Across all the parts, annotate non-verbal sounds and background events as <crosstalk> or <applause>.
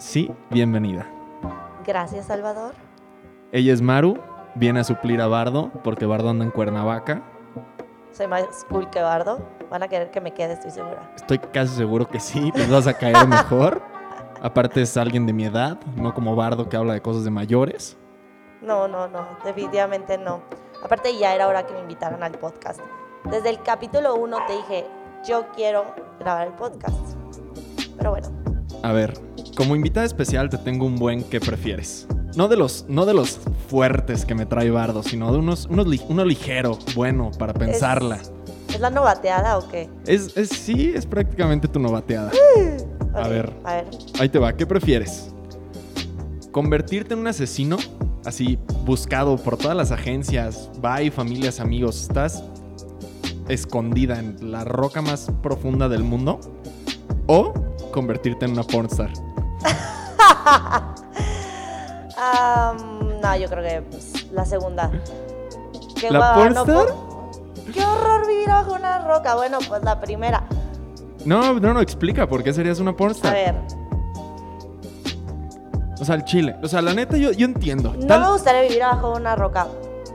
sí, bienvenida. Gracias, Salvador. Ella es Maru, viene a suplir a Bardo porque Bardo anda en Cuernavaca. Soy más cool que Bardo. Van a querer que me quede, estoy segura. Estoy casi seguro que sí, les vas a caer <laughs> mejor. Aparte es alguien de mi edad, no como Bardo que habla de cosas de mayores. No, no, no, definitivamente no. Aparte ya era hora que me invitaran al podcast. Desde el capítulo 1 te dije, yo quiero grabar el podcast. Pero bueno, A ver, como invitada especial te tengo un buen que prefieres. No de los, no de los fuertes que me trae Bardo, sino de unos, unos li- uno ligero, bueno, para pensarla. ¿es la novateada o qué? Es, es, sí, es prácticamente tu novateada. A ver. A ver. Ahí te va, ¿qué prefieres? ¿Convertirte en un asesino? Así, buscado por todas las agencias, bye, familias, amigos, estás escondida en la roca más profunda del mundo. ¿O convertirte en una pornstar? Am, no, yo creo que pues, la segunda. Qué ¿La hueva, no Qué horror vivir bajo una roca. Bueno, pues la primera. No, no, no, explica por qué serías una A pornstar. ver, O sea, el chile. O sea, la neta, yo, yo entiendo. no Tal- me gustaría vivir bajo una roca.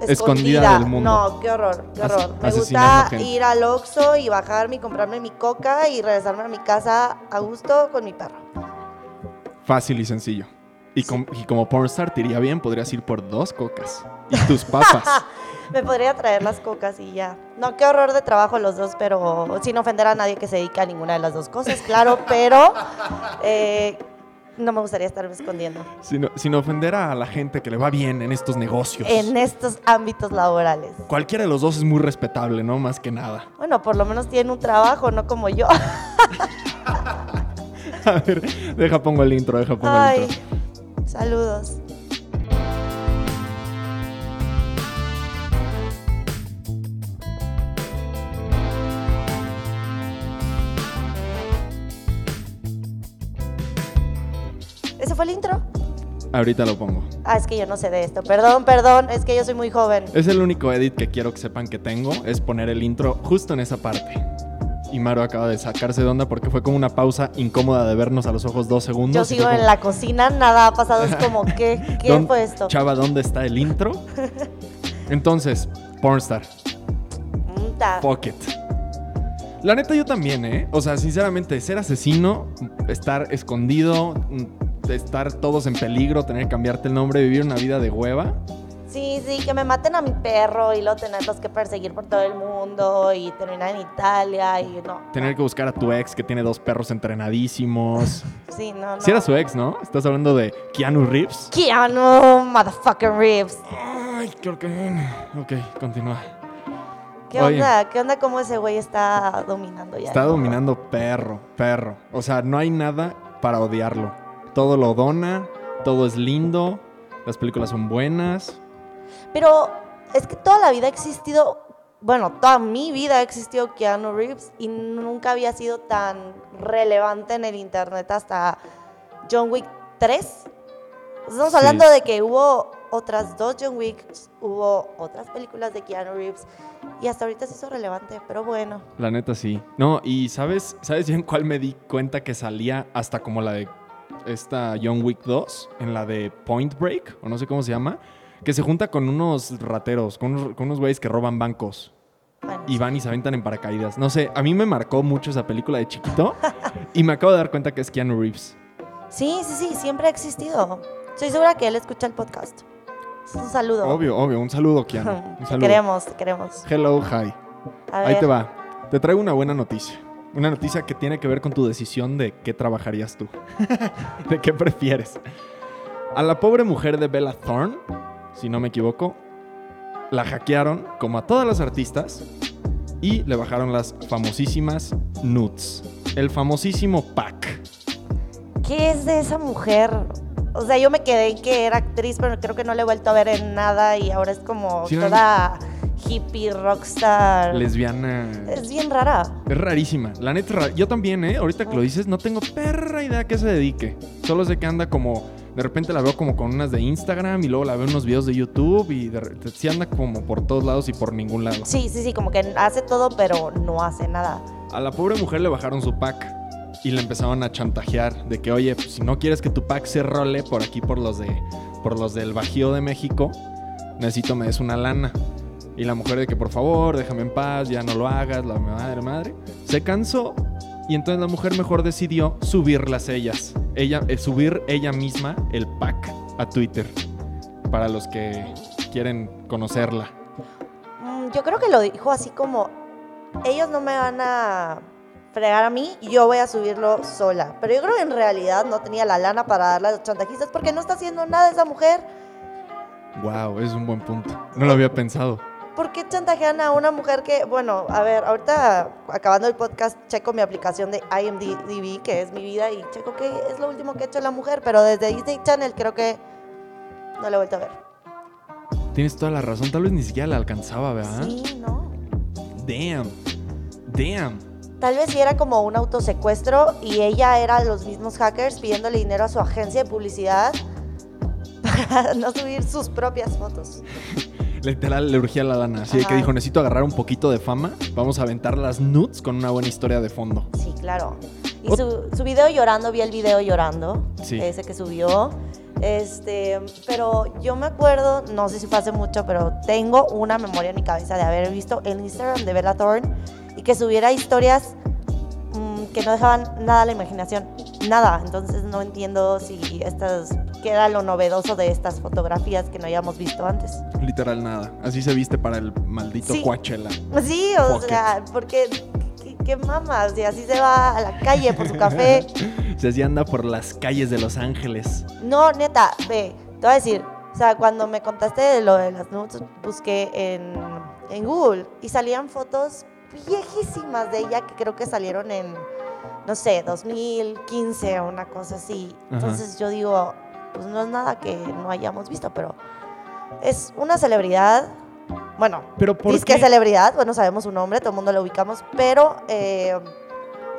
Escondida Escondida del mundo. No, qué horror, qué As- horror. Me gusta gente. ir al Oxxo y bajarme y comprarme mi coca y regresarme a mi casa a gusto con mi perro. Fácil y sencillo. Y, com- y como pornstar te iría bien, podrías ir por dos cocas. Y <laughs> tus papas. <laughs> Me podría traer las cocas y ya. No, qué horror de trabajo los dos, pero sin ofender a nadie que se dedique a ninguna de las dos cosas, claro, <laughs> pero eh, no me gustaría estarme escondiendo sin, sin ofender a la gente que le va bien en estos negocios. en estos ámbitos laborales. Cualquiera de los dos es muy respetable, ¿no? Más que nada. Bueno, por lo menos tienen un trabajo, no como yo. <laughs> A ver, deja pongo el intro, deja pongo el Ay, intro. saludos. ¿Ese fue el intro? Ahorita lo pongo. Ah, es que yo no sé de esto. Perdón, perdón, es que yo soy muy joven. Es el único edit que quiero que sepan que tengo, es poner el intro justo en esa parte. Y Maru acaba de sacarse de onda porque fue como una pausa incómoda de vernos a los ojos dos segundos. Yo sigo en la cocina, nada ha pasado, es como, <laughs> ¿qué, qué "¿Dónde- fue esto? Chava, ¿dónde está el intro? <laughs> Entonces, Pornstar, ta. Pocket. La neta yo también, ¿eh? O sea, sinceramente, ser asesino, estar escondido, mm, estar todos en peligro, tener que cambiarte el nombre, vivir una vida de hueva. Sí, sí, que me maten a mi perro y luego tenerlos que perseguir por todo el mundo y terminar en Italia y no. Tener que buscar a tu ex que tiene dos perros entrenadísimos. <laughs> Sí, no, no. Si era su ex, ¿no? Estás hablando de Keanu Reeves. Keanu, motherfucking Reeves. Ay, creo que... Ok, continúa. ¿Qué Oye. onda? ¿Qué onda cómo ese güey está dominando ya? Está dominando perro, perro. O sea, no hay nada para odiarlo. Todo lo dona, todo es lindo, las películas son buenas. Pero es que toda la vida ha existido, bueno, toda mi vida ha existido Keanu Reeves y nunca había sido tan relevante en el internet hasta John Wick 3. Estamos Sí. hablando de que hubo otras dos John Wicks, hubo otras películas de Keanu Reeves y hasta ahorita se hizo relevante, pero bueno. La neta sí. No, y ¿sabes, ¿sabes ya en cuál me di cuenta que salía hasta como la de esta John Wick 2? En la de Point Break, o no sé cómo se llama. Que se junta con unos rateros, con unos, con unos güeyes que roban bancos. bueno, y van y se aventan en paracaídas. No sé, a mí me marcó mucho esa película de chiquito y me acabo de dar cuenta que es Keanu Reeves. Sí, sí, sí, siempre ha existido. Estoy segura que él escucha el podcast. Un saludo. Obvio, obvio. Un saludo, <laughs> Keanu. Un Te saludo. queremos, te queremos. Hello, hi. A Ahí ver. te va. Te traigo una buena noticia. Una noticia que tiene que ver con tu decisión de qué trabajarías tú. <laughs> de qué prefieres. A la pobre mujer de Bella Thorne, si no me equivoco, la hackearon como a todas las artistas y le bajaron las famosísimas nudes. El famosísimo pack. ¿Qué es de esa mujer? O sea, yo me quedé en que era actriz, pero creo que no la he vuelto a ver en nada y ahora es como Sí, no- toda hippie, rockstar. Lesbiana. Es bien rara. Es rarísima. La neta, yo también, ¿eh? Ahorita que lo dices, no tengo perra idea a qué se dedique. Solo sé que anda como. De repente la veo como con unas de Instagram y luego la veo en unos videos de YouTube y de, re- sí anda como por todos lados y por ningún lado. Sí, sí, sí, como que hace todo, pero no hace nada. A la pobre mujer le bajaron su pack. y le empezaron a chantajear de que, oye, pues, si no quieres que tu pack se role por aquí por los de por los del Bajío de México, necesito me des una lana. Y la mujer de que por favor, déjame en paz, ya no lo hagas, la madre, madre. Se cansó y entonces la mujer mejor decidió subirlas ellas. Ella, eh, subir ella misma el pack a Twitter. Para los que quieren conocerla. Mm, Yo creo que lo dijo así como, ellos no me van a fregar a mí, yo voy a subirlo sola. Pero yo creo que en realidad no tenía la lana para darle a los chantajistas porque no está haciendo nada esa mujer. Wow, es un buen punto. No lo había pensado. ¿Por qué chantajean a una mujer que, bueno, a ver, ahorita acabando el podcast, checo mi aplicación de IMDb, que es mi vida, y checo que es lo último que ha hecho la mujer, pero desde Disney Channel creo que no la he vuelto a ver. Tienes toda la razón, tal vez ni siquiera la alcanzaba, ¿verdad? Sí, ¿no? Damn. Damn. Tal vez si era como un autosecuestro y ella era los mismos hackers pidiéndole dinero a su agencia de publicidad <laughs> para no subir sus propias fotos. Literal, le urgía la lana. Así de que dijo, necesito agarrar un poquito de fama. Vamos a aventar las nudes con una buena historia de fondo. Sí, claro. Y su, su video llorando, vi el video llorando, Sí. ese que subió. Este, pero yo me acuerdo, no sé si fue hace mucho, pero tengo una memoria en mi cabeza de haber visto el Instagram de Bella Thorne y que subiera historias que no dejaban nada a la imaginación, nada. Entonces no entiendo si estas, qué era lo novedoso de estas fotografías que no habíamos visto antes. Literal nada. Así se viste para el maldito Sí. Coachella. Sí, o sea, porque qué, qué mamas, y así se va a la calle por su café. <laughs> Se así anda por las calles de Los Ángeles. No, neta, ve, te voy a decir, o sea, cuando me contaste de lo de las nudes, busqué en, en Google y salían fotos viejísimas de ella que creo que salieron en, no sé, 2015 o una cosa así. Ajá. Entonces yo digo, pues no es nada que no hayamos visto, pero es una celebridad. Bueno, Pero ¿por qué? celebridad, bueno, sabemos su nombre, todo el mundo lo ubicamos, pero eh,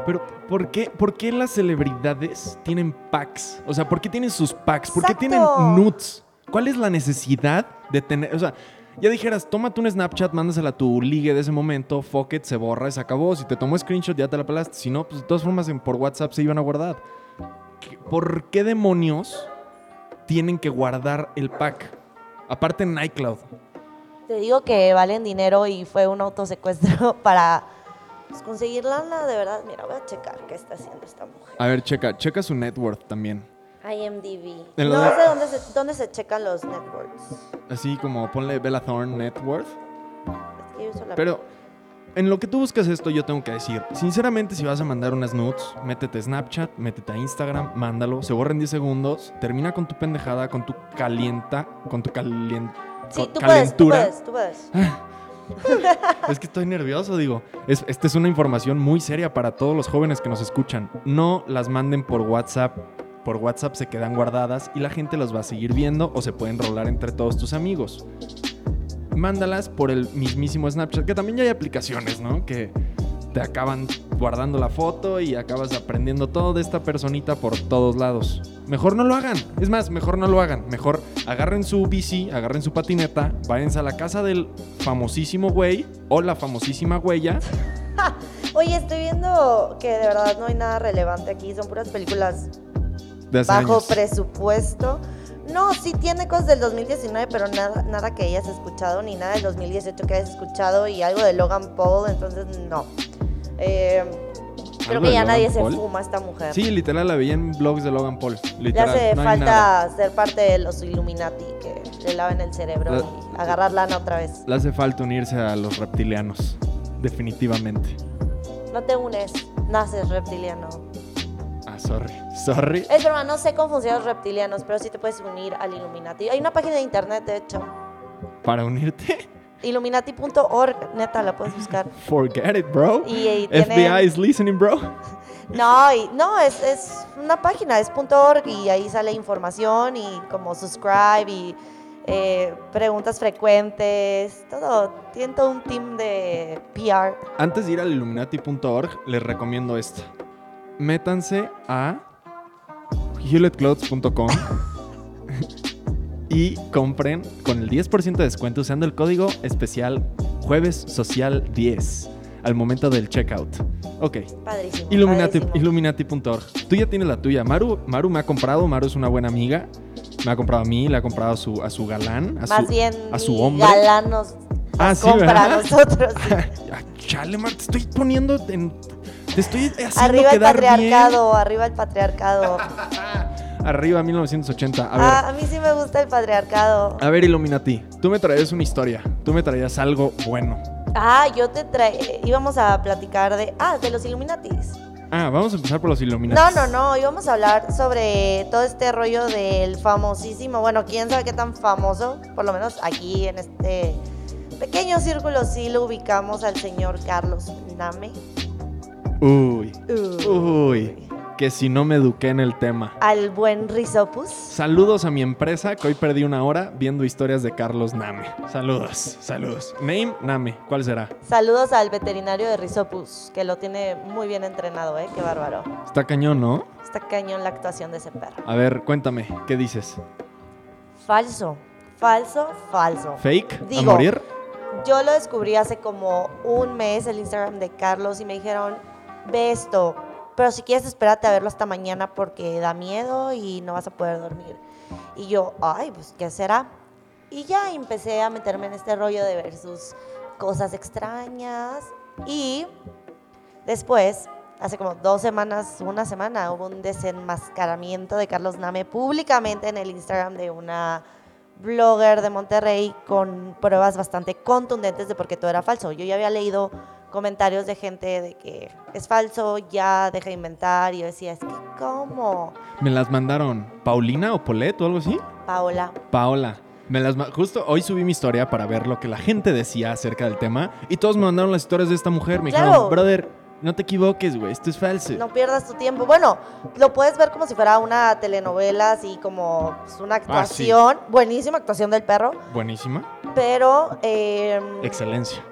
Pero ¿por qué, ¿por qué las celebridades tienen packs? O sea, ¿por qué tienen sus packs? ¿Por qué Exacto. tienen nudes? ¿Cuál es la necesidad de tener? O sea, ya dijeras, tómate un Snapchat, mándasela a tu ligue de ese momento, fuck it, se borra se acabó. Si te tomó screenshot, ya te la pelaste. Si no, pues de todas formas en- por WhatsApp se iban a guardar. ¿Qué- ¿Por qué demonios tienen que guardar el pack? Aparte en iCloud. Te digo que valen dinero y fue un autosecuestro <laughs> para pues, conseguir lana, de verdad. Mira, voy a checar qué está haciendo esta mujer. A ver, checa, checa su net worth también. IMDb. No de- sé dónde se, dónde se checan los networks. Así como ponle Bella Thorne net worth. Es que yo uso la- Pero en lo que tú buscas esto, yo tengo que decir, sinceramente, si vas a mandar unas nudes, métete a Snapchat, métete a Instagram, mándalo, se borra en 10 segundos, termina con tu pendejada, con tu calienta, con tu calien- Sí, tú puedes, tú calentura. puedes, tú puedes. <laughs> Es que estoy nervioso, digo. Es, esta es una información muy seria para todos los jóvenes que nos escuchan. No las manden por WhatsApp. Por WhatsApp se quedan guardadas y la gente los va a seguir viendo o se pueden rolar entre todos tus amigos. Mándalas por el mismísimo Snapchat, que también ya hay aplicaciones, ¿no? Que te acaban guardando la foto y acabas aprendiendo todo de esta personita por todos lados. Mejor no lo hagan. Es más, mejor no lo hagan. Mejor agarren su bici, agarren su patineta, váyanse a la casa del famosísimo güey o la famosísima huella. <laughs> Oye, estoy viendo que de verdad no hay nada relevante aquí. Son puras películas De hace bajo años. presupuesto. No, sí tiene cosas del 2019, pero nada, nada que hayas escuchado, ni nada del 2018 que hayas escuchado, y algo de Logan Paul, entonces no. Eh, creo ¿Algo que ya Logan nadie se fuma esta mujer. Sí, Le literal, la veía en blogs de Logan Paul. Literal, hace no hay falta nada. ser parte de los Illuminati, que le laven el cerebro La- y agarrar lana otra vez. Le hace falta unirse a los reptilianos. Definitivamente. No te unes, naces reptiliano. Ah, sorry. Sorry. Es broma, no sé cómo funcionan los reptilianos, pero sí te puedes unir al Illuminati. Hay una página de internet, de hecho. Para unirte, Illuminati.org, neta, la puedes buscar. <laughs> forget it, bro. Y, y tienen- FBI is listening, bro. <laughs> No, y- no es, es una página, es .org y ahí sale información y como subscribe y eh, preguntas frecuentes, todo. Tienen todo un team de PR. Antes de ir al illuminati.org, les recomiendo esta. Métanse a hewlettclothes.com y compren con el 10% de descuento usando el código especial jueves social 10 al momento del checkout. Ok. Padrísimo. Illuminati, padrísimo. Illuminati.org. Tú ya tienes la tuya. Maru, Maru me ha comprado. Maru es una buena amiga. Me ha comprado a mí, le ha comprado a su, a su galán. A Más su, bien, a su hombre. galán nos Ah, nos sí, compra ¿verdad? a nosotros. sí. <laughs> Ah, Chale, Mar, te estoy poniendo en. Te estoy haciendo Arriba el quedar bien. patriarcado, arriba el patriarcado. <laughs> Arriba 1980. A ver. Ah, a mí sí me gusta el patriarcado. A ver, Illuminati. Tú me traías una historia. Tú me traías algo bueno. Ah, yo te trae, íbamos a platicar de, ah, de los Illuminatis. Ah, vamos a empezar por los Illuminati. No, no, no, íbamos a hablar sobre todo este rollo del famosísimo, bueno, quién sabe qué tan famoso, por lo menos aquí en este pequeño círculo sí lo ubicamos al señor Carlos Name. Uy. Uy. Que si no me eduqué en el tema. al buen Rizopus. Saludos a mi empresa, que hoy perdí una hora viendo historias de Carlos Name. Saludos, saludos. Name, Name. ¿Cuál será? Saludos al veterinario de Rizopus, que lo tiene muy bien entrenado, ¿eh? Qué bárbaro. Está cañón, ¿no? Está cañón la actuación de ese perro. A ver, cuéntame, ¿qué dices? Falso, falso, falso. ¿Fake? ¿A Digo, morir? Yo lo descubrí hace como un mes el Instagram de Carlos y me dijeron, ve esto, pero si quieres espérate a verlo hasta mañana porque da miedo y no vas a poder dormir. Y yo, ay, pues, ¿qué será? Y ya empecé a meterme en este rollo de ver sus cosas extrañas y después, hace como dos semanas, una semana, hubo un desenmascaramiento de Carlos Name públicamente en el Instagram de una blogger de Monterrey con pruebas bastante contundentes de por qué todo era falso. Yo ya había leído comentarios de gente de que es falso, ya deja de inventar. Y yo decía, es que, ¿cómo? ¿Me las mandaron Paulina o Polet o algo así? Paola. Paola. Me las Justo hoy subí mi historia para ver lo que la gente decía acerca del tema y todos me mandaron las historias de esta mujer. Me Claro. dijeron, brother, no te equivoques, güey, esto es falso. No pierdas tu tiempo. Bueno, lo puedes ver como si fuera una telenovela, así como pues, una Ah, sí. actuación. Buenísima actuación del perro. Buenísima. Pero eh, Excelencia.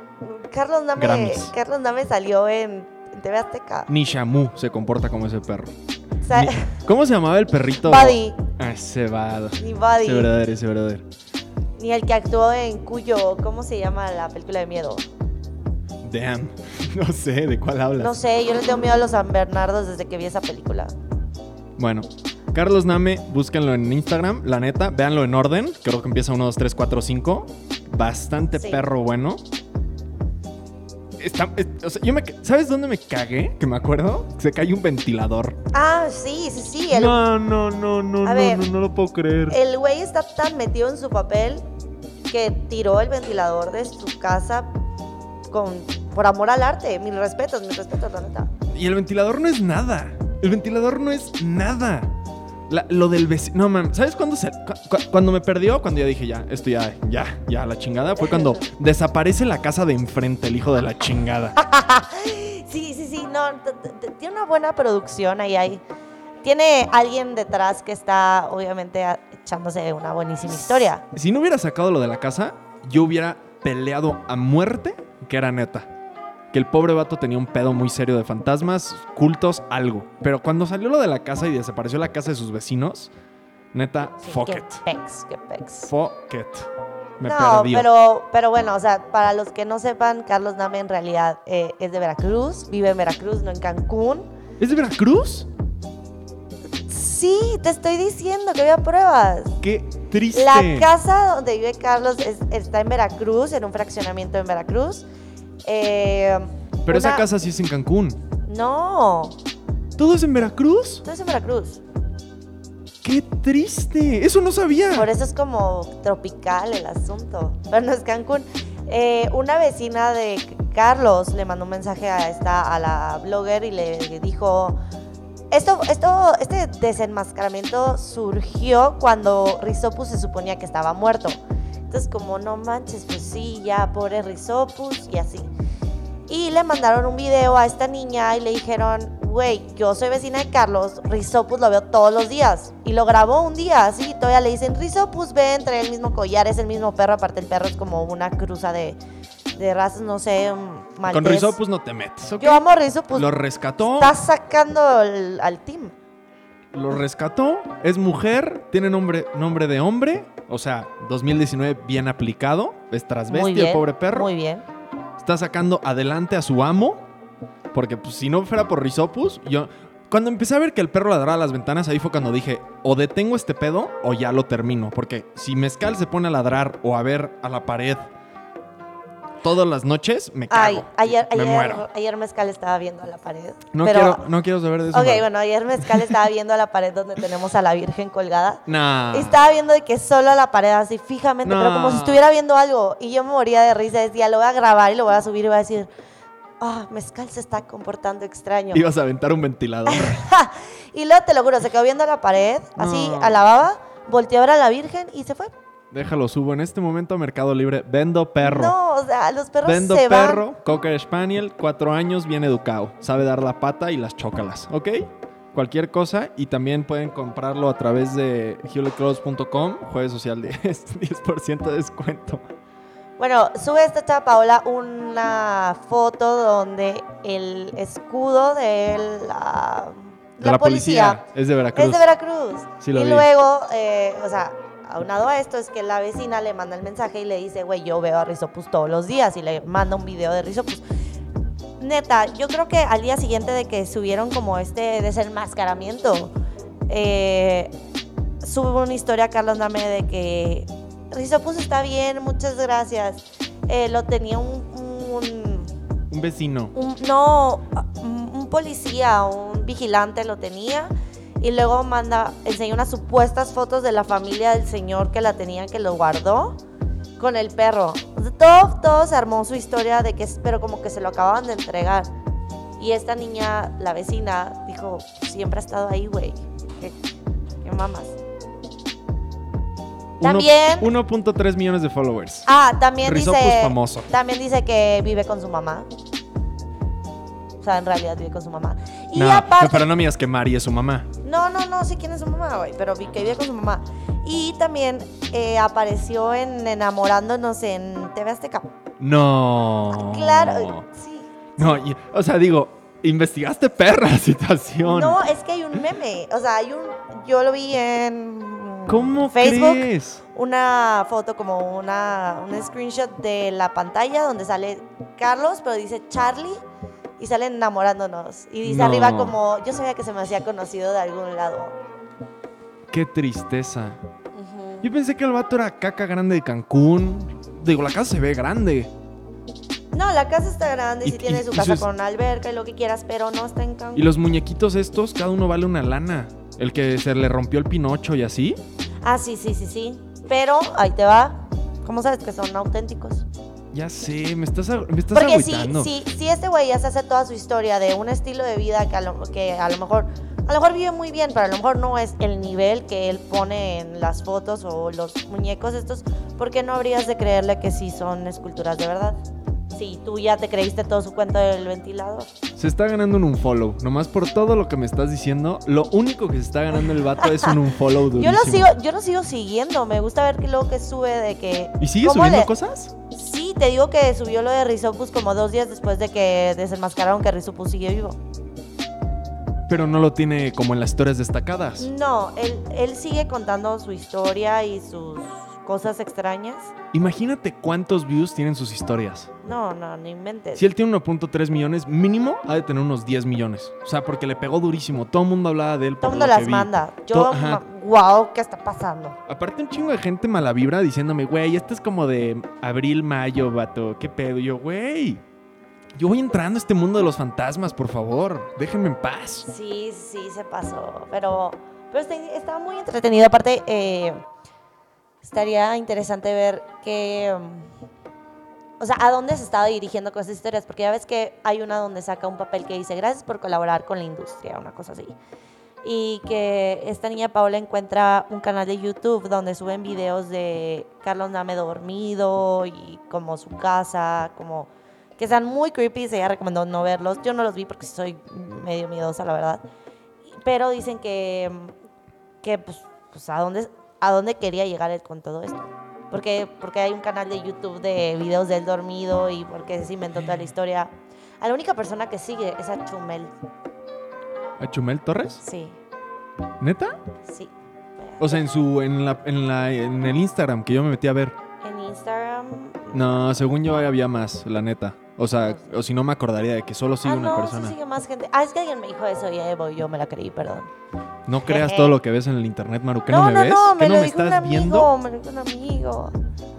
Carlos, Name, Grammys. Carlos Name salió en, en TV Azteca. Ni Shamu se comporta como ese perro. O sea, Ni- ¿Cómo se llamaba el perrito? Buddy, Ah, ese vado. ni Buddy. Ese brother, ese brother. Ni el que actuó en Cuyo, ¿cómo se llama la película de miedo? Damn. <laughs> No sé de cuál hablas. No sé, yo le tengo miedo a los San Bernardos desde que vi esa película. Bueno, Carlos Name, búsquenlo en Instagram, la neta, véanlo en orden. Creo que empieza 1, 2, 3, 4, 5. Bastante Sí. perro bueno. Está- es- o sea, yo me ca- ¿Sabes dónde me cagué? Que me acuerdo. Se cayó un ventilador. Ah, sí, sí, sí. El, No, no, no, no, A no, ver. no, no lo puedo creer. el güey está tan metido en su papel que tiró el ventilador de su casa con, por amor al arte. Mis respetos, mis respetos, la neta. Y el ventilador no es nada. El ventilador no es nada. La- lo del vecino. No, man. ¿Sabes cuándo se, cu- cu- cuando me perdió? Cuando ya dije, ya, esto ya, ya, ya, la chingada. Fue cuando <laughs> desaparece la casa de enfrente, el hijo de la chingada. <laughs> Sí, sí, sí, no, tiene una buena producción ahí, ahí. Tiene alguien detrás que está, obviamente, echándose una buenísima historia. Si no hubiera sacado lo de la casa, yo hubiera peleado a muerte que era neta. Que el pobre vato tenía un pedo muy serio de fantasmas, cultos, algo. Pero cuando salió lo de la casa y desapareció la casa de sus vecinos, neta, Sí, fuck qué it. pex, qué pex. Fuck it. Me no, perdió. pero, pero bueno, o sea, para los que no sepan, Carlos Name en realidad eh, es de Veracruz, vive en Veracruz, no en Cancún. ¿Es de Veracruz? Sí, te estoy diciendo que había pruebas. Qué triste. La casa donde vive Carlos es- está en Veracruz, en un fraccionamiento en Veracruz. Eh, Pero esa casa sí es en Cancún. No, ¿Todo es en Veracruz? no es en Veracruz. ¡Qué triste! Eso no sabía. Por eso es como tropical el asunto. Pero no es Cancún. Eh, una vecina de Carlos le mandó un mensaje a esta, a la blogger y le dijo. Esto, esto, este desenmascaramiento surgió cuando Rizopus se suponía que estaba muerto. Entonces, como no manches, pues sí, ya pobre Rizopus y así. Y le mandaron un video a esta niña y le dijeron, güey, yo soy vecina de Carlos, Rizopus lo veo todos los días. Y lo grabó un día, así, todavía le dicen, Rizopus ven, trae el mismo collar, es el mismo perro, aparte el perro es como una cruza de, de razas, no sé, un maltés. Con Rizopus no te metes. Yo amo Rizopus, Lo rescató. está sacando al team. Lo rescató. Es mujer. Tiene nombre, nombre de hombre. O sea, 2019 bien aplicado. Es el pobre perro. muy bien. Está sacando adelante a su amo. Porque pues, si no fuera por Rizopus, yo... Cuando empecé a ver que el perro ladraba a las ventanas, ahí fue cuando dije, o detengo este pedo o ya lo termino. Porque si Mezcal se pone a ladrar o a ver a la pared todas las noches, me cago. Ay, ayer, me ayer, muero. ayer Mezcal estaba viendo a la pared. No, pero, quiero, no quiero saber de eso. Ok, bueno, ayer Mezcal estaba viendo a la pared donde tenemos a la Virgen colgada. <laughs> Nah. Estaba viendo de que solo a la pared, así fijamente, pero como si No. estuviera viendo algo. Y yo me moría de risa. Decía, lo voy a grabar y lo voy a subir y voy a decir, ah, Mezcal se está comportando extraño. Ibas a aventar un ventilador. <laughs> y luego te lo juro, se quedó viendo a la pared, así No. a la baba, volteó a ver a la Virgen y se fue. Déjalo, subo en este momento a Mercado Libre. Vendo perro. No, o sea, los perros Vendo se van. perro, Cocker Spaniel, cuatro años, bien educado. Sabe dar la pata y las chócalas, ¿ok? Cualquier cosa. Y también pueden comprarlo a través de hewlettclothes.com. Jueves social de <laughs> 10% de descuento. Bueno, sube esta chava Paola una foto donde el escudo de la, De la, policía. Es de Veracruz. es de Veracruz. Sí, y vi. luego, eh, o sea, aunado a esto es que la vecina le manda el mensaje y le dice, güey, yo veo a Rizopus todos los días y le manda un video de Rizopus. Neta, yo creo que al día siguiente de que subieron como este desenmascaramiento, eh, sube una historia a Carlos Name de que Rizopus está bien, muchas gracias. Eh, lo tenía un, un- Un vecino. un- no, un policía, un vigilante lo tenía. Y luego manda, enseña unas supuestas fotos de la familia del señor que la tenía, que lo guardó con el perro. Todo, todo se armó su historia de que, pero como que se lo acababan de entregar. Y esta niña, la vecina, dijo, siempre ha estado ahí, güey. ¿Qué, qué mamas? También- 1.3 millones de followers. Ah, también Rizopus dice, famoso. también dice que vive con su mamá. O sea, en realidad vive con su mamá. Y No, aparte, pero no digas que Mari es su mamá. No, no, no sé quién es su mamá, güey, pero vi que vive con su mamá. Y también eh, apareció en Enamorándonos en TV Azteca. No. Claro, sí. No, y- o sea, digo, investigaste perra la situación. No, es que hay un meme. O sea, hay un. Yo lo vi en. ¿Cómo Facebook. crees? Una foto, como una, un screenshot de la pantalla donde sale Carlos, pero dice Charlie y sale enamorándonos. Y dice No. arriba como. Yo sabía que se me hacía conocido de algún lado. Qué tristeza. Yo pensé que el vato era caca grande de Cancún. Digo, la casa se ve grande. No, la casa está grande, Y- sí tiene y- su y casa con alberca y lo que quieras, pero no está en Cancún. Y los muñequitos estos, cada uno vale una lana. El que se le rompió el pinocho y así. Ah, sí, sí, sí, sí. Pero ahí te va. ¿Cómo sabes que son auténticos? Ya sé, me estás, me estás Porque si, agüitando. si, si este güey ya se hace toda su historia de un estilo de vida que a, lo, que a lo mejor a lo mejor vive muy bien, pero a lo mejor no es el nivel que él pone en las fotos o los muñecos estos, ¿por qué no habrías de creerle que sí son esculturas de verdad? Si tú ya te creíste todo su cuento del ventilador. Se está ganando un unfollow. Nomás por todo lo que me estás diciendo, lo único que se está ganando el vato es un unfollow <laughs> Yo durísimo. lo sigo, yo lo sigo siguiendo, me gusta ver que luego que sube de que ¿Y sigue ¿Cómo subiendo le- cosas? Te digo que subió lo de Rizopus como dos días después de que desenmascararon que Rizopus sigue vivo. Pero no lo tiene como en las historias destacadas. No, él, él sigue contando su historia y sus cosas extrañas. Imagínate cuántos views tienen sus historias. No, no, no inventes. Si él tiene 1.3 millones, mínimo ha de tener unos 10 millones. O sea, porque le pegó durísimo. Todo el mundo hablaba de él. Todo por el mundo las vi. manda. Yo, wow, ¿qué está pasando? Aparte, un chingo de gente mala vibra diciéndome, güey, este es como de abril, mayo, vato. ¿Qué pedo? Y yo, güey. Yo voy entrando a este mundo de los fantasmas, por favor. Déjenme en paz. Sí, sí, se pasó. Pero, pero está, está muy entretenido. Aparte, eh, estaría interesante ver que. mm, O sea, a dónde se estaba dirigiendo con estas historias. Porque ya ves que hay una donde saca un papel que dice gracias por colaborar con la industria, una cosa así. Y que esta niña Paola encuentra un canal de YouTube donde suben videos de Carlos Name dormido y como su casa, como que sean muy creepy. Ella recomendó no verlos. Yo no los vi porque soy medio miedosa, la verdad. Pero dicen que, que pues, pues, ¿a, dónde, a dónde quería llegar él con todo esto. Porque, porque hay un canal de YouTube de videos del dormido y porque se inventó toda la historia. A la única persona que sigue es a Chumel. ¿A Chumel Torres? Sí, ¿Neta? sí. O sea, en su, en la, en la, en el Instagram que yo me metí a ver. En Instagram. No, según yo había más, la neta. O sea, o si no me acordaría de que solo sigue ah, una no, persona. sí sigue más gente. Ah, es que alguien me dijo eso y Evo, yo me la creí, perdón. No creas todo lo que ves en el internet, Maru. ¿Qué no, no, me no, ves? no, ¿Qué me no lo me dijo un estás amigo, viendo? me lo dijo un amigo.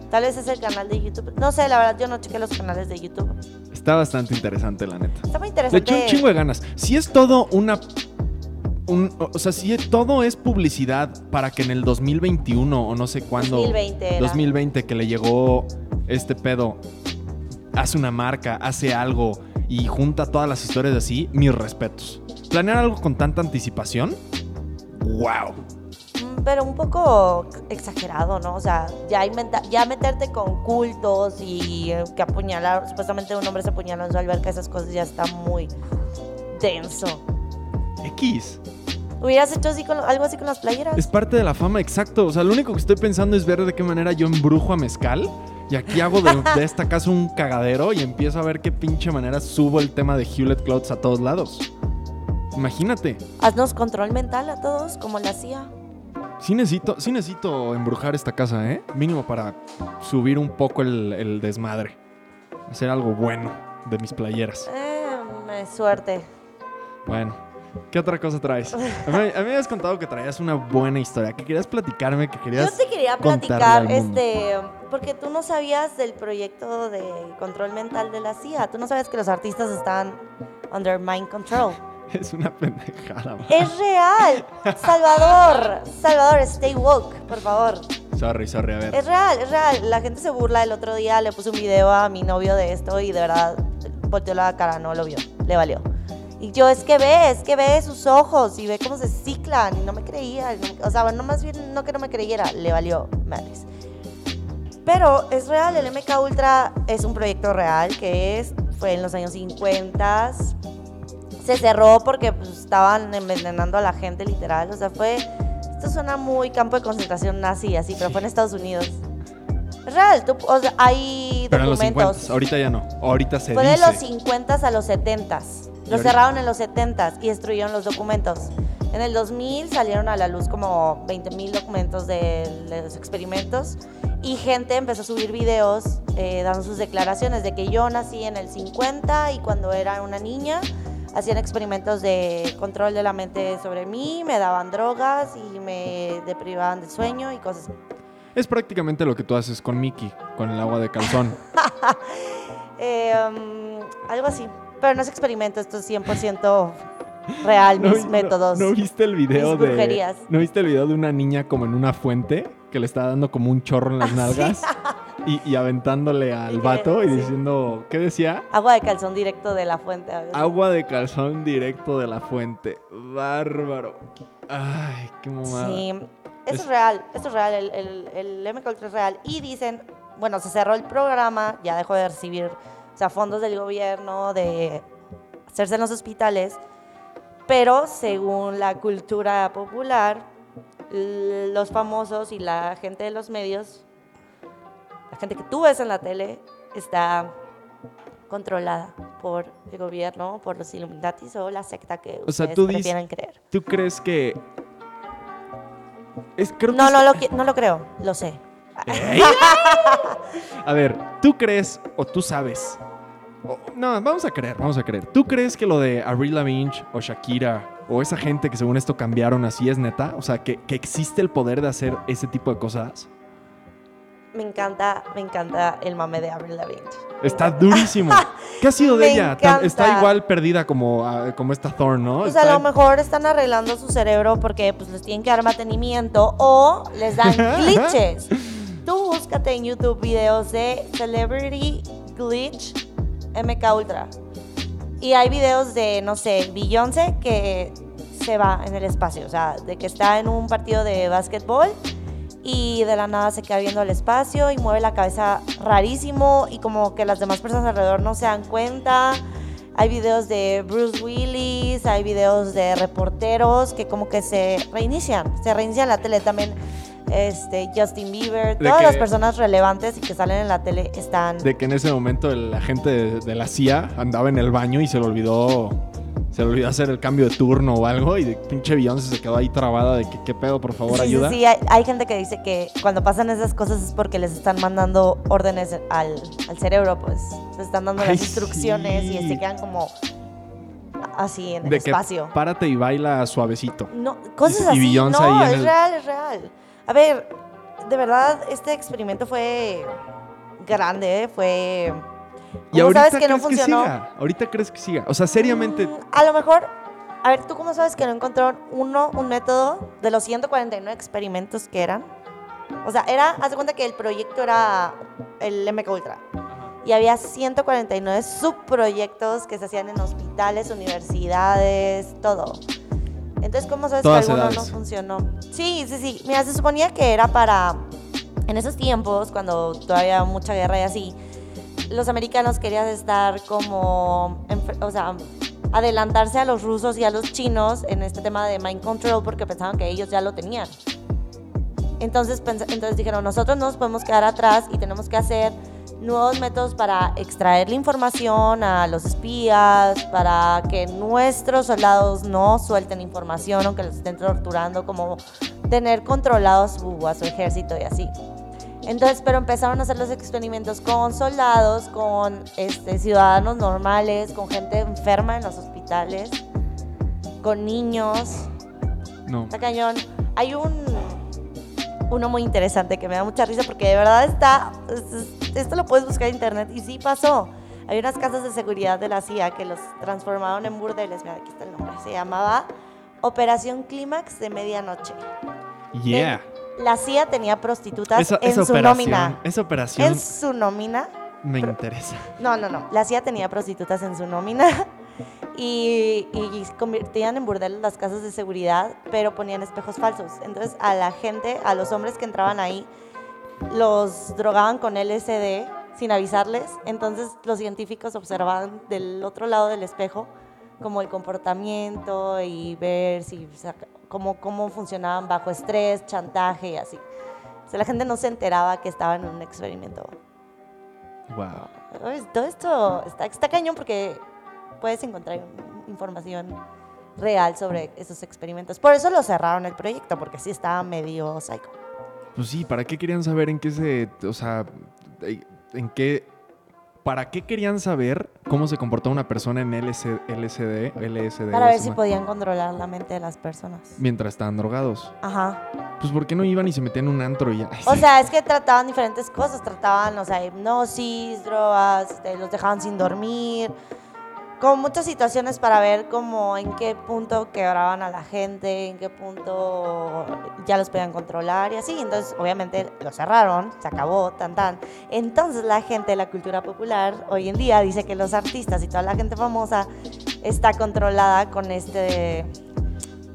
Tal vez es el canal de YouTube. No sé, la verdad, yo no chequé los canales de YouTube. Está bastante interesante, la neta. Está muy Le interesante. eché un chingo de ganas. Si es todo una. un- o sea, si todo es publicidad para que en el 2021 o no sé cuándo. 2020 era. 2020 que le llegó este pedo. Hace una marca, hace algo y junta todas las historias así. Mis respetos. Planear algo con tanta anticipación. ¡Wow! Pero un poco exagerado, ¿no? O sea, ya, inventa- ya meterte con cultos y que apuñalar, supuestamente un hombre se apuñaló en su alberca, esas cosas ya está muy denso. X. ¿Hubieras hecho así con, algo así con las playeras? Es parte de la fama, exacto. O sea, lo único que estoy pensando es ver de qué manera yo embrujo a Mezcal. Y aquí hago de, de esta casa un cagadero y empiezo a ver qué pinche manera subo el tema de Hewlett Clouds a todos lados. Imagínate. Haznos control mental a todos, como la hacía. Sí necesito, sí necesito embrujar esta casa, ¿eh? Mínimo para subir un poco el, el desmadre. Hacer algo bueno de mis playeras. Eh, me- suerte. Bueno, ¿qué otra cosa traes? <laughs> A mí, a mí me habías contado que traías una buena historia, que querías platicarme, que querías... Yo te quería platicar, este, porque tú no sabías del proyecto de control mental de la CIA. Tú no sabías que los artistas están under mind control. <laughs> Es una pendejada. man. Es real. Salvador, Salvador, stay woke, por favor. Sorry, sorry, a ver. Es real, es real. La gente se burla. El otro día le puse un video a mi novio de esto y de verdad volteó la cara, no lo vio, le valió. Y yo, es que ve, es que ve sus ojos y ve cómo se ciclan y no me creía. o sea, bueno, más bien no que no me creyera, le valió madres. Pero es real, el MK Ultra es un proyecto real que es, fue en los años 50. Se cerró porque pues, estaban envenenando a la gente literal. O sea, fue, esto suena muy campo de concentración nazi así, pero fue en Estados Unidos. Es real, tú- o sea, hay Pero en los documentos. 50, ahorita ya no. Ahorita se Fue de dice. los 50 a los 70. Y Lo cerraron en los 70 y destruyeron los documentos. En el 2000 salieron a la luz como 20.000 documentos de los experimentos y gente empezó a subir videos eh, dando sus declaraciones de que yo nací en el 50 y cuando era una niña hacían experimentos de control de la mente sobre mí, me daban drogas y me deprivaban de sueño y cosas. Es prácticamente lo que tú haces con Mickey, con el agua de calzón. <laughs> Eh, um, algo así. Pero no es experimento, esto es 100% real, mis no- métodos. ¿No viste el video Mis de. ¿No viste el video de una niña como en una fuente que le está dando como un chorro en las Ah, nalgas? <laughs> Y, y aventándole al vato y diciendo. ¿Qué decía? Agua de calzón directo de la fuente. Agua de calzón directo de la fuente. Bárbaro. Ay, qué mamada. Sí, esto es, real, esto es real, el, el, el es real. Y dicen, bueno, se cerró el programa, ya dejó de recibir, o sea, fondos del gobierno, de hacerse en los hospitales, pero según la cultura popular, los famosos y la gente de los medios, la gente que tú ves en la tele, está controlada por el gobierno, por los Illuminatis o la secta que O sea, ustedes tú dices- creer. ¿Tú crees que.? Es, creo que No, es- no lo, no lo creo, lo sé. ¿Ey? A ver, ¿tú crees o tú sabes? o- no, vamos a creer, vamos a creer. ¿Tú crees que lo de Avril Lavigne o Shakira o esa gente que según esto cambiaron así es neta? O sea, que, que existe el poder de hacer ese tipo de cosas. Me encanta, me encanta el mame de Avril Lavigne. Está durísimo. <laughs> ¿Qué ha sido de Me ella? Está igual perdida como, ah, como esta Thorn, ¿no? Pues Está a lo mejor están arreglando su cerebro porque pues les tienen que dar mantenimiento o les dan <laughs> glitches. Tú búscate en YouTube videos de Celebrity Glitch MK Ultra. Y hay videos de, no sé, Beyoncé que se va en el espacio. O sea, de que está en un partido de básquetbol y de la nada se queda viendo el espacio y mueve la cabeza rarísimo y como que las demás personas alrededor no se dan cuenta. Hay videos de Bruce Willis, hay videos de reporteros que como que se reinician, se reinician la tele también. Este, Justin Bieber, De todas que- las personas relevantes y que salen en la tele están... De que en ese momento el agente de, de la CIA andaba en el baño y se le olvidó se le olvidó hacer el cambio de turno o algo y de pinche Beyoncé se quedó ahí trabada de que qué pedo, por favor, Sí, ayuda. Sí, hay, hay gente que dice que cuando pasan esas cosas es porque les están mandando órdenes al, al cerebro, pues. Les están dando Ay, las instrucciones y se quedan como así en el de que espacio. párate y baila suavecito. No, cosas y así. Beyoncé no, ahí es el- real, es real. A ver, de verdad, este experimento fue grande, fue... Y ¿Cómo ahorita sabes que no funcionó? siga. Ahorita crees que siga. O sea, seriamente. Mm, a lo mejor, a ver, ¿tú cómo sabes que no encontraron uno, un método de los 149 experimentos que eran? O sea, era, haz de cuenta que el proyecto era el MK Ultra. Y había 149 subproyectos que se hacían en hospitales, universidades, todo. Entonces, ¿cómo sabes Todas que alguno edades. no funcionó? Sí, sí, sí. Mira, se suponía que era para, en esos tiempos, cuando todavía había mucha guerra y así, los americanos querían estar como, o sea, adelantarse a los rusos y a los chinos en este tema de mind control porque pensaban que ellos ya lo tenían. Entonces, entonces dijeron, nosotros no nos podemos quedar atrás y tenemos que hacer nuevos métodos para extraer la información a los espías, para que nuestros soldados no suelten información aunque los estén torturando, como tener controlado su, a su ejército y así. Entonces, pero empezaron a hacer los experimentos con soldados, con este, ciudadanos normales, con gente enferma en los hospitales, con niños. No. Está cañón. Hay un uno muy interesante que me da mucha risa porque de verdad está es- es- esto lo puedes buscar en internet y sí pasó. Hay unas casas de seguridad de la CIA que los transformaron en burdeles. Mira, aquí está el nombre. Se llamaba Operación Clímax de Medianoche. Yeah. La CIA tenía prostitutas Esa, en esa su nómina. Esa operación En su nómina. me interesa. No, no, no. La CIA tenía prostitutas en su nómina <laughs> y, y convertían en burdeles las casas de seguridad, pero ponían espejos falsos. Entonces a la gente, a los hombres que entraban ahí, los drogaban con LSD sin avisarles. Entonces los científicos observaban del otro lado del espejo como el comportamiento y ver si cómo, cómo funcionaban bajo estrés, chantaje y así. O sea, la gente no se enteraba que estaba en un experimento. Wow. Todo esto está, está cañón porque puedes encontrar información real sobre esos experimentos. Por eso lo cerraron el proyecto, porque sí estaba medio psycho. Pues sí, ¿para qué querían saber en qué se. O sea, en qué. ¿Para qué querían saber cómo se comportaba una persona en LSD, LSD, Para ver si podían controlar la mente de las personas. mientras estaban drogados? Ajá. Pues ¿por qué no iban y se metían en un antro y ya? O sea, es que trataban diferentes cosas. Trataban, o sea, hipnosis, drogas, este, los dejaban sin dormir. Con muchas situaciones para ver como en qué punto quebraban a la gente, en qué punto ya los podían controlar y así. Entonces, obviamente, lo cerraron, se acabó, tan tan. Entonces, la gente de la cultura popular hoy en día dice que los artistas y toda la gente famosa está controlada con este.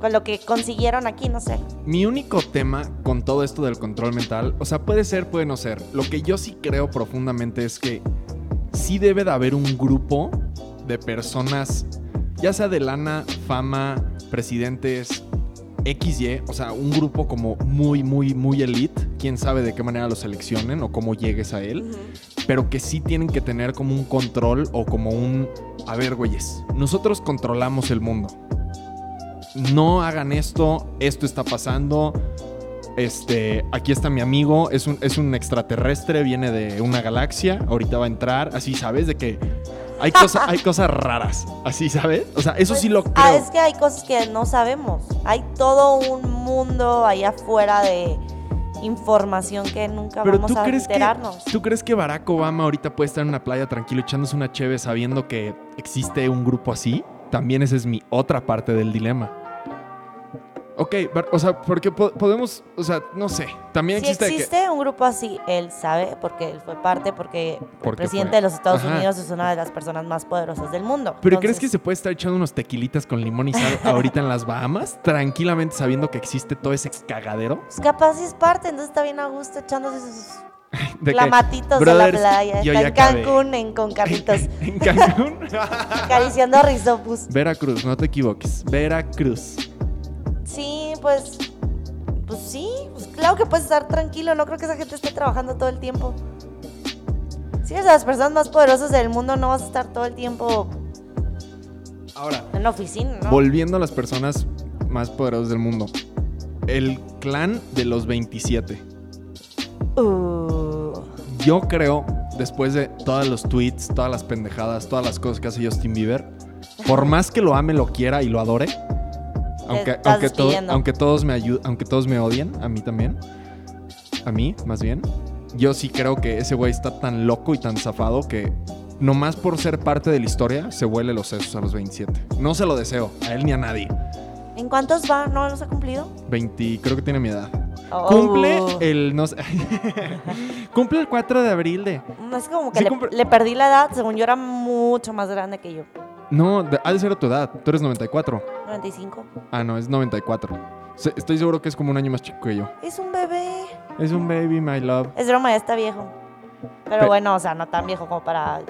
con lo que consiguieron aquí, no sé. Mi único tema con todo esto del control mental, o sea, puede ser, puede no ser. Lo que yo sí creo profundamente es que sí debe de haber un grupo de personas, ya sea de lana, fama, presidentes, XY, o sea, un grupo como muy, muy, muy elite, quién sabe de qué manera lo seleccionen o cómo llegues a él, pero que sí tienen que tener como un control o como un, a ver, güeyes, nosotros controlamos el mundo. No hagan esto, esto está pasando. Este, aquí está mi amigo, es un, es un extraterrestre, viene de una galaxia, ahorita va a entrar, así, ¿sabes? De que hay, cosa- hay cosas raras, así, ¿sabes? O sea, eso sí lo creo. Ah, es que hay cosas que no sabemos. Hay todo un mundo allá afuera de información que nunca Pero vamos ¿tú a crees, que, enterarnos. ¿tú crees que Barack Obama ahorita puede estar en una playa tranquilo echándose una cheve sabiendo que existe un grupo así? También esa es mi otra parte del dilema. Ok, o sea, porque po- podemos, o sea, no sé, también Si existe, que- existe un grupo así, él sabe, porque él fue parte, porque el presidente fue. de los Estados Ajá. Unidos es una de las personas más poderosas del mundo. ¿Pero crees que se puede estar echando unos tequilitas con limón y sal ahorita en las Bahamas? Tranquilamente sabiendo que existe todo ese cagadero. pues capaz sí es parte, entonces está bien a gusto echándose sus <laughs> De clamatitos de "Brothers, la playa. yo en acabé". Cancún, en, con carritos, <laughs> en Cancún. <laughs> acariciando a Rizopus. Veracruz, no te equivoques. Veracruz. Sí, pues. Pues sí, pues claro que puedes estar tranquilo. No creo que esa gente esté trabajando todo el tiempo. Si eres de las personas más poderosas del mundo, no vas a estar todo el tiempo. Ahora, En la oficina, ¿no? volviendo a las personas más poderosas del mundo. El clan de los 27. Uh, Yo creo, después de todos los tweets, todas las pendejadas, todas las cosas que hace Justin Bieber, por más que lo ame, lo quiera y lo adore, aunque, todos me ayu- aunque todos me odien, a mí también, a mí más bien, yo sí creo que ese güey está tan loco y tan zafado que nomás por ser parte de la historia se huele los sesos a los 27. No se lo deseo, a él ni a nadie. ¿En cuántos va? ¿No los ha cumplido? 20, creo que tiene mi edad. Oh. Cumple el, no sé, <laughs> cumple el 4 de abril de... Mm, Es como que Sí, le, le perdí la edad. Según yo era mucho más grande que yo. No, de- ha de ser a tu edad. Tú eres 94. 95. Ah, no, es 94. Se- Estoy seguro que es como un año más chico que yo. Es un bebé. Es un baby, my love. Es broma, ya está viejo. Pero Pe- bueno, o sea, no tan viejo como para...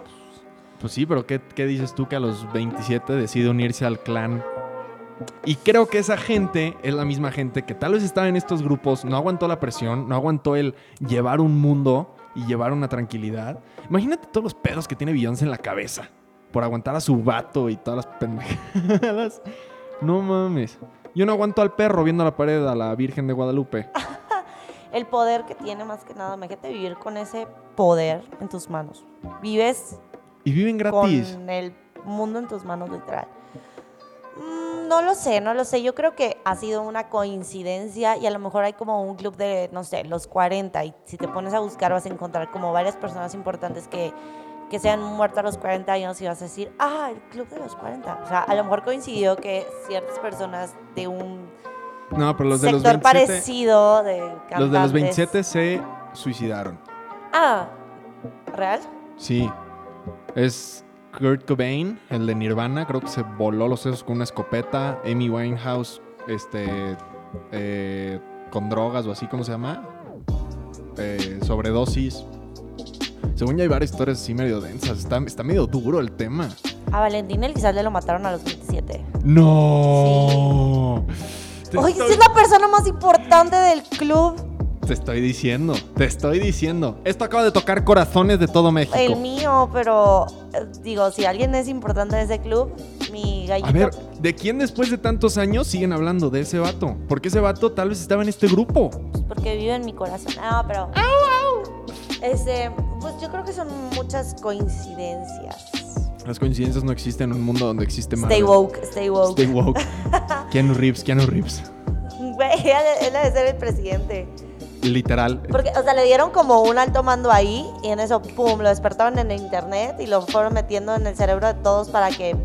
Pues sí, pero ¿qué, qué dices tú que a los 27 decide unirse al clan? Y creo que esa gente es la misma gente que tal vez estaba en estos grupos, no aguantó la presión, no aguantó el llevar un mundo y llevar una tranquilidad. Imagínate todos los pedos que tiene Beyoncé en la cabeza por aguantar a su vato y todas las pendejadas. <laughs> No mames. Yo no aguanto al perro viendo la pared a la Virgen de Guadalupe. <laughs> El poder que tiene más que nada. Imagínate vivir con ese poder en tus manos. Vives Y viven gratis. con el mundo en tus manos, literal. Mm, No lo sé, no lo sé. Yo creo que ha sido una coincidencia y a lo mejor hay como un club de, no sé, los 40 y si te pones a buscar vas a encontrar como varias personas importantes que, que se han muerto a los 40 años y vas a decir, ah, el club de los 40. O sea, a lo mejor coincidió que ciertas personas de un No, pero los de los sector 27. parecido de cantantes. Los de los 27 se suicidaron. Ah, ¿real? Sí. Es Kurt Cobain, el de Nirvana, creo que se voló los sesos con una escopeta. Amy Winehouse, este. eh, con drogas o así, ¿cómo se llama? Eh, sobredosis. Según ya hay varias historias así medio densas. Está, está medio duro el tema. A Valentín Elizalde lo mataron a los 27. ¡No! Oye, estoy- es la persona más importante del club. Te estoy diciendo, te estoy diciendo. Esto acaba de tocar corazones de todo México. El mío, pero eh, digo, si alguien es importante en ese club, mi gallito. A ver, ¿de quién después de tantos años siguen hablando de ese vato? Porque ese vato tal vez estaba en este grupo. pues, porque vive en mi corazón. Ah, pero. Este, pues yo creo que son muchas coincidencias. Las coincidencias no existen en un mundo donde existe Marvel. Stay woke, stay woke. Stay woke. <laughs> Keanu Reeves, Keanu Reeves. Güey, <laughs> él, él debe ser el presidente. Literal. Porque, o sea, le dieron como un alto mando ahí y en eso, pum, lo despertaron en el internet y lo fueron metiendo en el cerebro de todos para que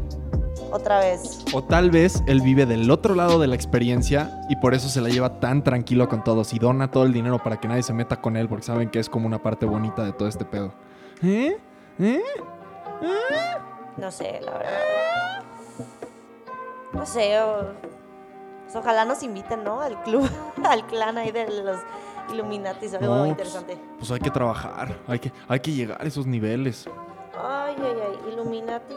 otra vez. O tal vez él vive del otro lado de la experiencia y por eso se la lleva tan tranquilo con todos y dona todo el dinero para que nadie se meta con él porque saben que es como una parte bonita de todo este pedo. ¿Eh? ¿Eh? No sé, la verdad. No sé, o- pues ojalá nos inviten, ¿no? Al club, <laughs> al clan ahí de los Illuminati, algo No, pues- interesante. Pues hay que trabajar, hay que, hay que llegar a esos niveles. Ay, ay, ay, Illuminati.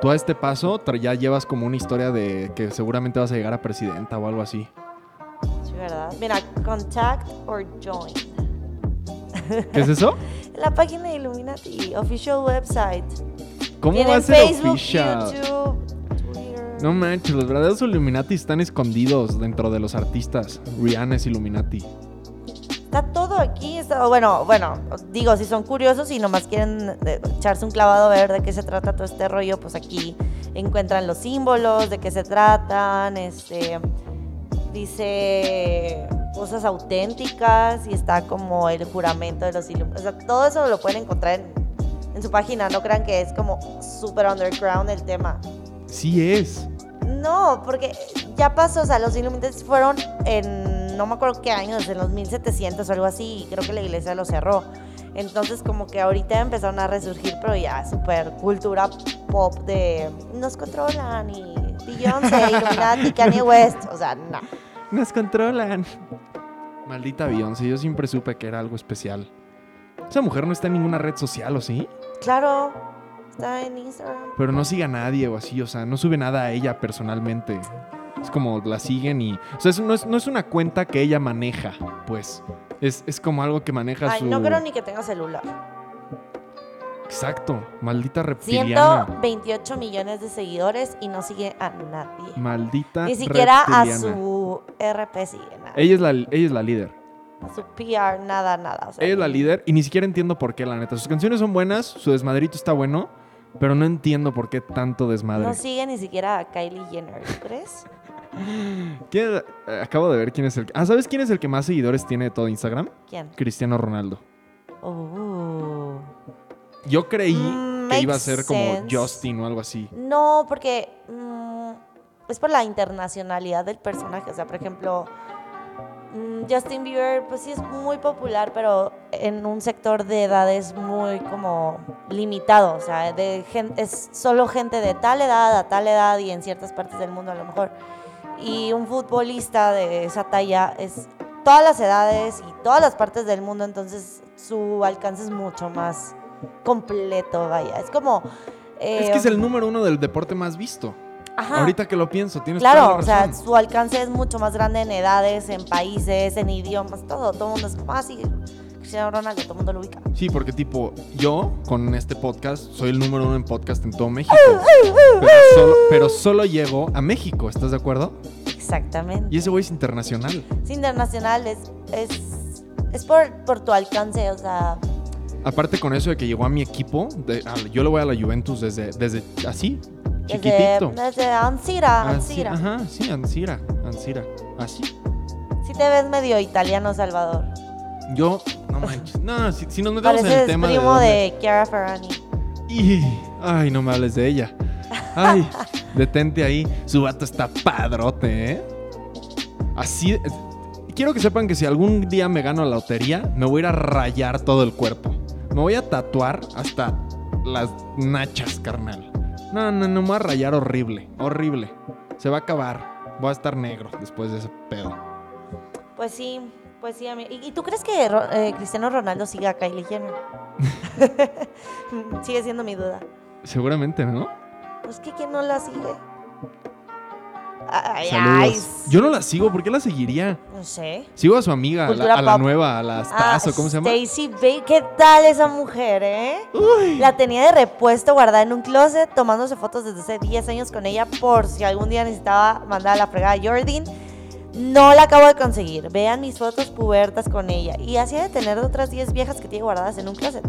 Tú a este paso ya llevas como una historia de que seguramente vas a llegar a presidenta o algo así. Sí, ¿verdad? Mira, contact or join. ¿Qué es eso? <laughs> La página de Illuminati, official website. ¿Cómo Tienen va a ser Facebook, official? YouTube, Twitter. No manches, los verdaderos Illuminati están escondidos dentro de los artistas. Rihanna es Illuminati. Está todo aquí. Está, bueno, bueno, digo, si son curiosos y nomás quieren eh, echarse un clavado a ver de qué se trata todo este rollo, pues aquí encuentran los símbolos, de qué se tratan, este, dice cosas auténticas y está como el juramento de los Illuminati. O sea, todo eso lo pueden encontrar en, en su página. No crean que es como super underground el tema. Sí es. No, porque ya pasó, o sea, los Illuminati fueron en, no me acuerdo qué años, en los 1700 o algo así, y creo que la iglesia lo cerró. Entonces como que ahorita empezaron a resurgir, pero ya súper cultura pop de nos controlan y Beyoncé, Illuminati, Kanye West, o sea, no. Nos controlan. Maldita Beyoncé, yo siempre supe que era algo especial. Esa mujer no está en ninguna red social, ¿o sí? Claro, está en Instagram. Pero no sigue a nadie o así, o sea, no sube nada a ella personalmente. Es como la siguen y... O sea, eso no es, no es una cuenta que ella maneja, pues. Es, es como algo que maneja Ay, su... no creo ni que tenga celular. Exacto, maldita reptiliana. 128 millones de seguidores y no sigue a nadie. Maldita Ni siquiera a su RP sigue nada. Ella es la, ella es la líder. A su PR, nada, nada. o sea, Ella es la líder y ni siquiera entiendo por qué, la neta. Sus canciones son buenas, su desmadrito está bueno, pero no entiendo por qué tanto desmadre. No sigue ni siquiera a Kylie Jenner, ¿tú crees? <laughs> ¿Quién- eh, acabo de ver quién es el... Ah, ¿sabes quién es el que más seguidores tiene de todo Instagram? ¿Quién? Cristiano Ronaldo. Oh. Yo creí Mm, que iba a ser como. Justin o algo así. No, porque mm, es por la internacionalidad del personaje. O sea, por ejemplo, Justin Bieber, pues sí es muy popular, pero en un sector de edades muy como limitado. O sea, de gente, es solo gente de tal edad a tal edad y en ciertas partes del mundo a lo mejor. Y un futbolista de esa talla es todas las edades y todas las partes del mundo, entonces su alcance es mucho más completo, vaya. Es como... es eh, que es el número uno del deporte más visto. Ajá. Ahorita que lo pienso, tienes toda Claro, la o sea, su alcance es mucho más grande en edades, en países, en idiomas, todo. Todo el mundo es como, ah, sí, Cristiano Ronaldo, todo el mundo lo ubica. Sí, porque tipo, yo con este podcast soy el número uno en podcast en todo México. Pero solo, pero solo llego a México, ¿estás de acuerdo? Exactamente. Y ese güey es internacional. Es internacional, es, es, es por, por tu alcance, o sea, Aparte con eso de que llegó a mi equipo, de- a- yo le voy a la Juventus desde, desde así, chiquitito. desde Ansira, Así, Ansira. ajá, sí, Ansira, Ansira, así. Sí te ves medio italiano, Salvador. Yo, no manches, no, si, si nos metemos en el tema primo de... de, Chiara Ferrani. Y- ay, no me hables de ella. Ay, <laughs> detente ahí. Su vato está padrote, ¿eh? Así... Quiero que sepan que si algún día me gano la lotería, me voy a ir a rayar todo el cuerpo. Me voy a tatuar hasta las nachas, carnal. No, no, no, me voy a rayar horrible, horrible. Se va a acabar. Voy a estar negro después de ese pedo. Pues sí, pues sí, amigo. ¿Y, tú crees que eh, Cristiano Ronaldo siga a Kylie Jenner? Sigue siendo mi duda. Seguramente, ¿no? Pues que quién no la sigue. Ay, ay, Yo no la sigo, ¿por qué la seguiría? no sé. Sigo a su amiga, a la, a la nueva, a la Ah, Stazo, ¿cómo se llama? Stacy Bay, ¿qué tal esa mujer, eh? Uy. La tenía de repuesto guardada en un closet, tomándose fotos desde hace 10 años con ella por si algún día necesitaba mandar a la fregada a Jordan. No la acabo de conseguir. Vean mis fotos pubertas con ella. Y así de tener otras 10 viejas que tiene guardadas en un closet.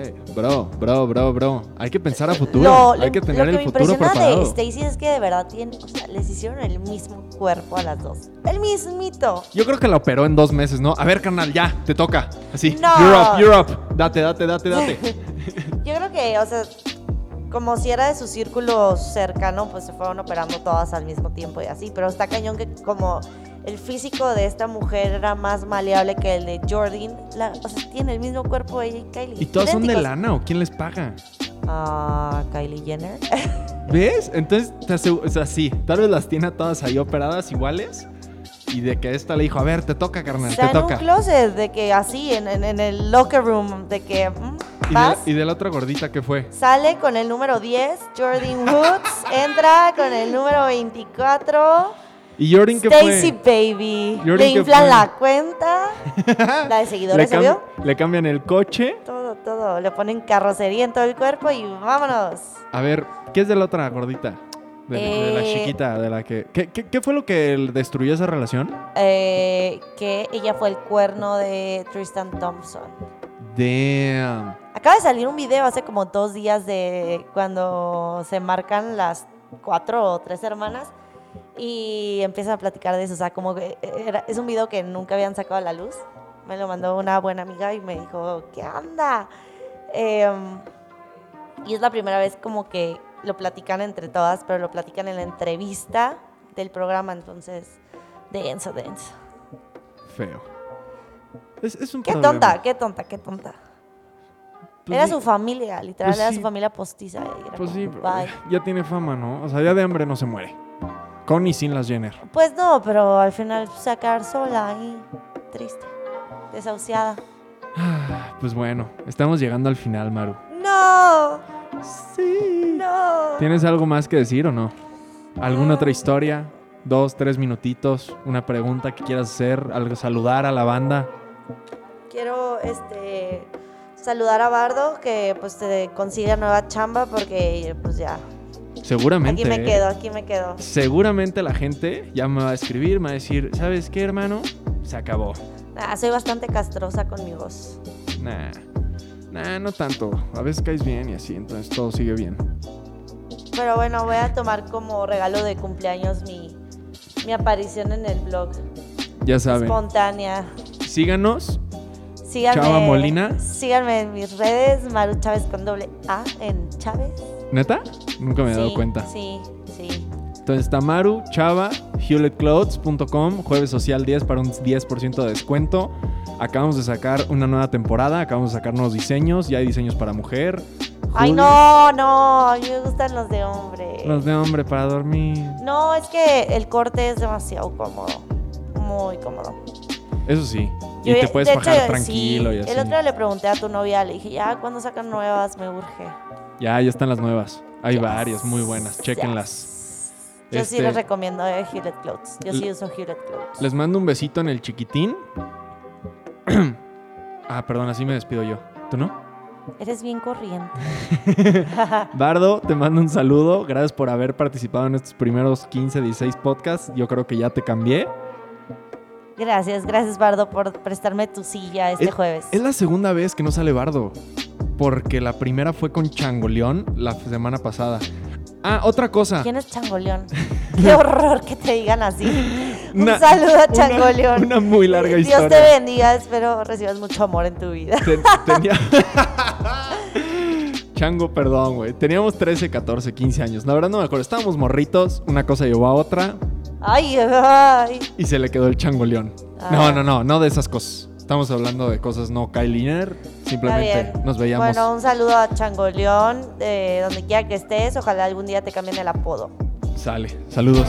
Güey, bro, bro, bro, bro. Hay que pensar a futuro. Lo, Hay lo- que lo tener que el me futuro impresiona de preparado. Stacy es que de verdad tiene, o sea, les hicieron el mismo cuerpo a las dos. El mismito. Yo creo que la operó en dos meses, ¿no? A ver, carnal, ya, te toca. Así. No. You're up. Date, date, date, date. <laughs> Yo creo que, o sea, como si era de su círculo cercano, pues se fueron operando todas al mismo tiempo y así. Pero está cañón que como el físico de esta mujer era más maleable que el de Jordan, la- o sea, tiene el mismo cuerpo ella y Kylie. ¿Y todas son de lana o quién les paga? Ah, Kylie Jenner. <laughs> ¿Ves? Entonces, te asegu- o sea, sí, tal vez las tiene a todas ahí operadas iguales. Y de que esta le dijo, a ver, te toca, carnal, Está te en un toca. closet de que así, en, en- en el locker room, de que mm, ¿Y de, y de la otra gordita qué fue? sale con el número 10, Jordan Woods, entra con el número 24. ¿Y Jordan qué Stacy fue? Baby. Jordan, Le ¿qué inflan la cuenta. La de <laughs> Le, seguidores, cam- obvio. le cambian el coche. Todo, todo. Le ponen carrocería en todo el cuerpo y vámonos. A ver, ¿qué es de la otra gordita? De, de la Eh, chiquita, de la que... ¿qué, qué, qué fue lo que destruyó esa relación? Eh, que ella fue el cuerno de Tristan Thompson. Damn. Acaba de salir un video hace como dos días de cuando se marcan las cuatro o tres hermanas y empiezan a platicar de eso. O sea, como que era- es un video que nunca habían sacado a la luz. Me lo mandó una buena amiga y me dijo, ¿qué onda? Em, y es la primera vez como que lo platican entre todas, pero lo platican en la entrevista del programa. Entonces, denso, denso. Feo. Es, es un Qué problema. tonta, qué tonta, qué tonta. Pues era sí, su familia, literal, Pues era sí. su familia postiza. y era Pues sí, pero ya tiene fama, ¿no? O sea, ya de hambre no se muere. Con y sin las Jenner. Pues no, pero al final a quedar sola ahí, triste, desahuciada. Pues bueno, estamos llegando al final, Maru. ¡No! Sí. ¡No! ¿Tienes algo más que decir o no? ¿Alguna otra historia? Dos, tres minutitos, una pregunta que quieras hacer, algo saludar a la banda. Quiero este, saludar a Bardo, que pues te consiga nueva chamba porque pues ya. Seguramente. Aquí me ¿eh? quedo, aquí me quedo. Seguramente la gente ya me va a escribir, me va a decir, ¿sabes qué, hermano? Se acabó. Ah, soy bastante castrosa con mi voz. Nah. Nah, no tanto. A veces caes bien y así, entonces todo sigue bien. Pero bueno, voy a tomar como regalo de cumpleaños mi, mi aparición en el blog. Ya saben. Espontánea. Síganos. Síganme, Chava Molina. Síganme en mis redes, Maru Chávez con doble A en Chávez. ¿Neta? Nunca me he dado Sí, cuenta. Sí, sí. Entonces, Tamaru, Chava, hewlettclothes.com, jueves social 10 para un 10% de descuento. Acabamos de sacar una nueva temporada, acabamos de sacar nuevos diseños, ya hay diseños para mujer. Ay, no, no, a mí me gustan los de hombre. Los de hombre para dormir. No, es que el corte es demasiado cómodo. Muy cómodo. Eso sí. Y te puedes de bajar hecho, tranquilo sí, y así. El otro día le pregunté a tu novia, le dije, ya, ¿cuándo sacan nuevas? Me urge. Ya, ya están las nuevas. Hay Yes, varias muy buenas. Chequenlas. yes. Yo sí Este- les recomiendo eh, Hewlett Clothes. Yo sí uso Hewlett Clothes. Les mando un besito en el chiquitín. <clears throat> ah, perdón, así me despido yo. ¿Tú no? Eres bien corriente. <laughs> Bardo, te mando un saludo. Gracias por haber participado en estos primeros 15, 16 podcasts. Yo creo que ya te cambié. Gracias, gracias Bardo por prestarme tu silla este Es- jueves. Es la segunda vez que no sale Bardo. Porque la primera fue con Changoleón la semana pasada. Ah, otra cosa. ¿Quién es Changoleón? <laughs> Qué horror que te digan así. Un Una- saludo a una- Changoleón. Una, muy larga Dios historia. te bendiga, espero recibas mucho amor en tu vida. Ten- tenía... <laughs> Chango, perdón, güey. Teníamos 13, 14, 15 años. La verdad no me acuerdo. Estábamos morritos, una cosa llevó a otra Ay, ay. y se le quedó el changoleón. Ah. No, no, no, no de esas cosas. Estamos hablando de cosas no Kylie Simplemente nos veíamos. Bueno, un saludo a Changoleón, de donde quiera que estés. Ojalá algún día te cambien el apodo. Sale. Saludos.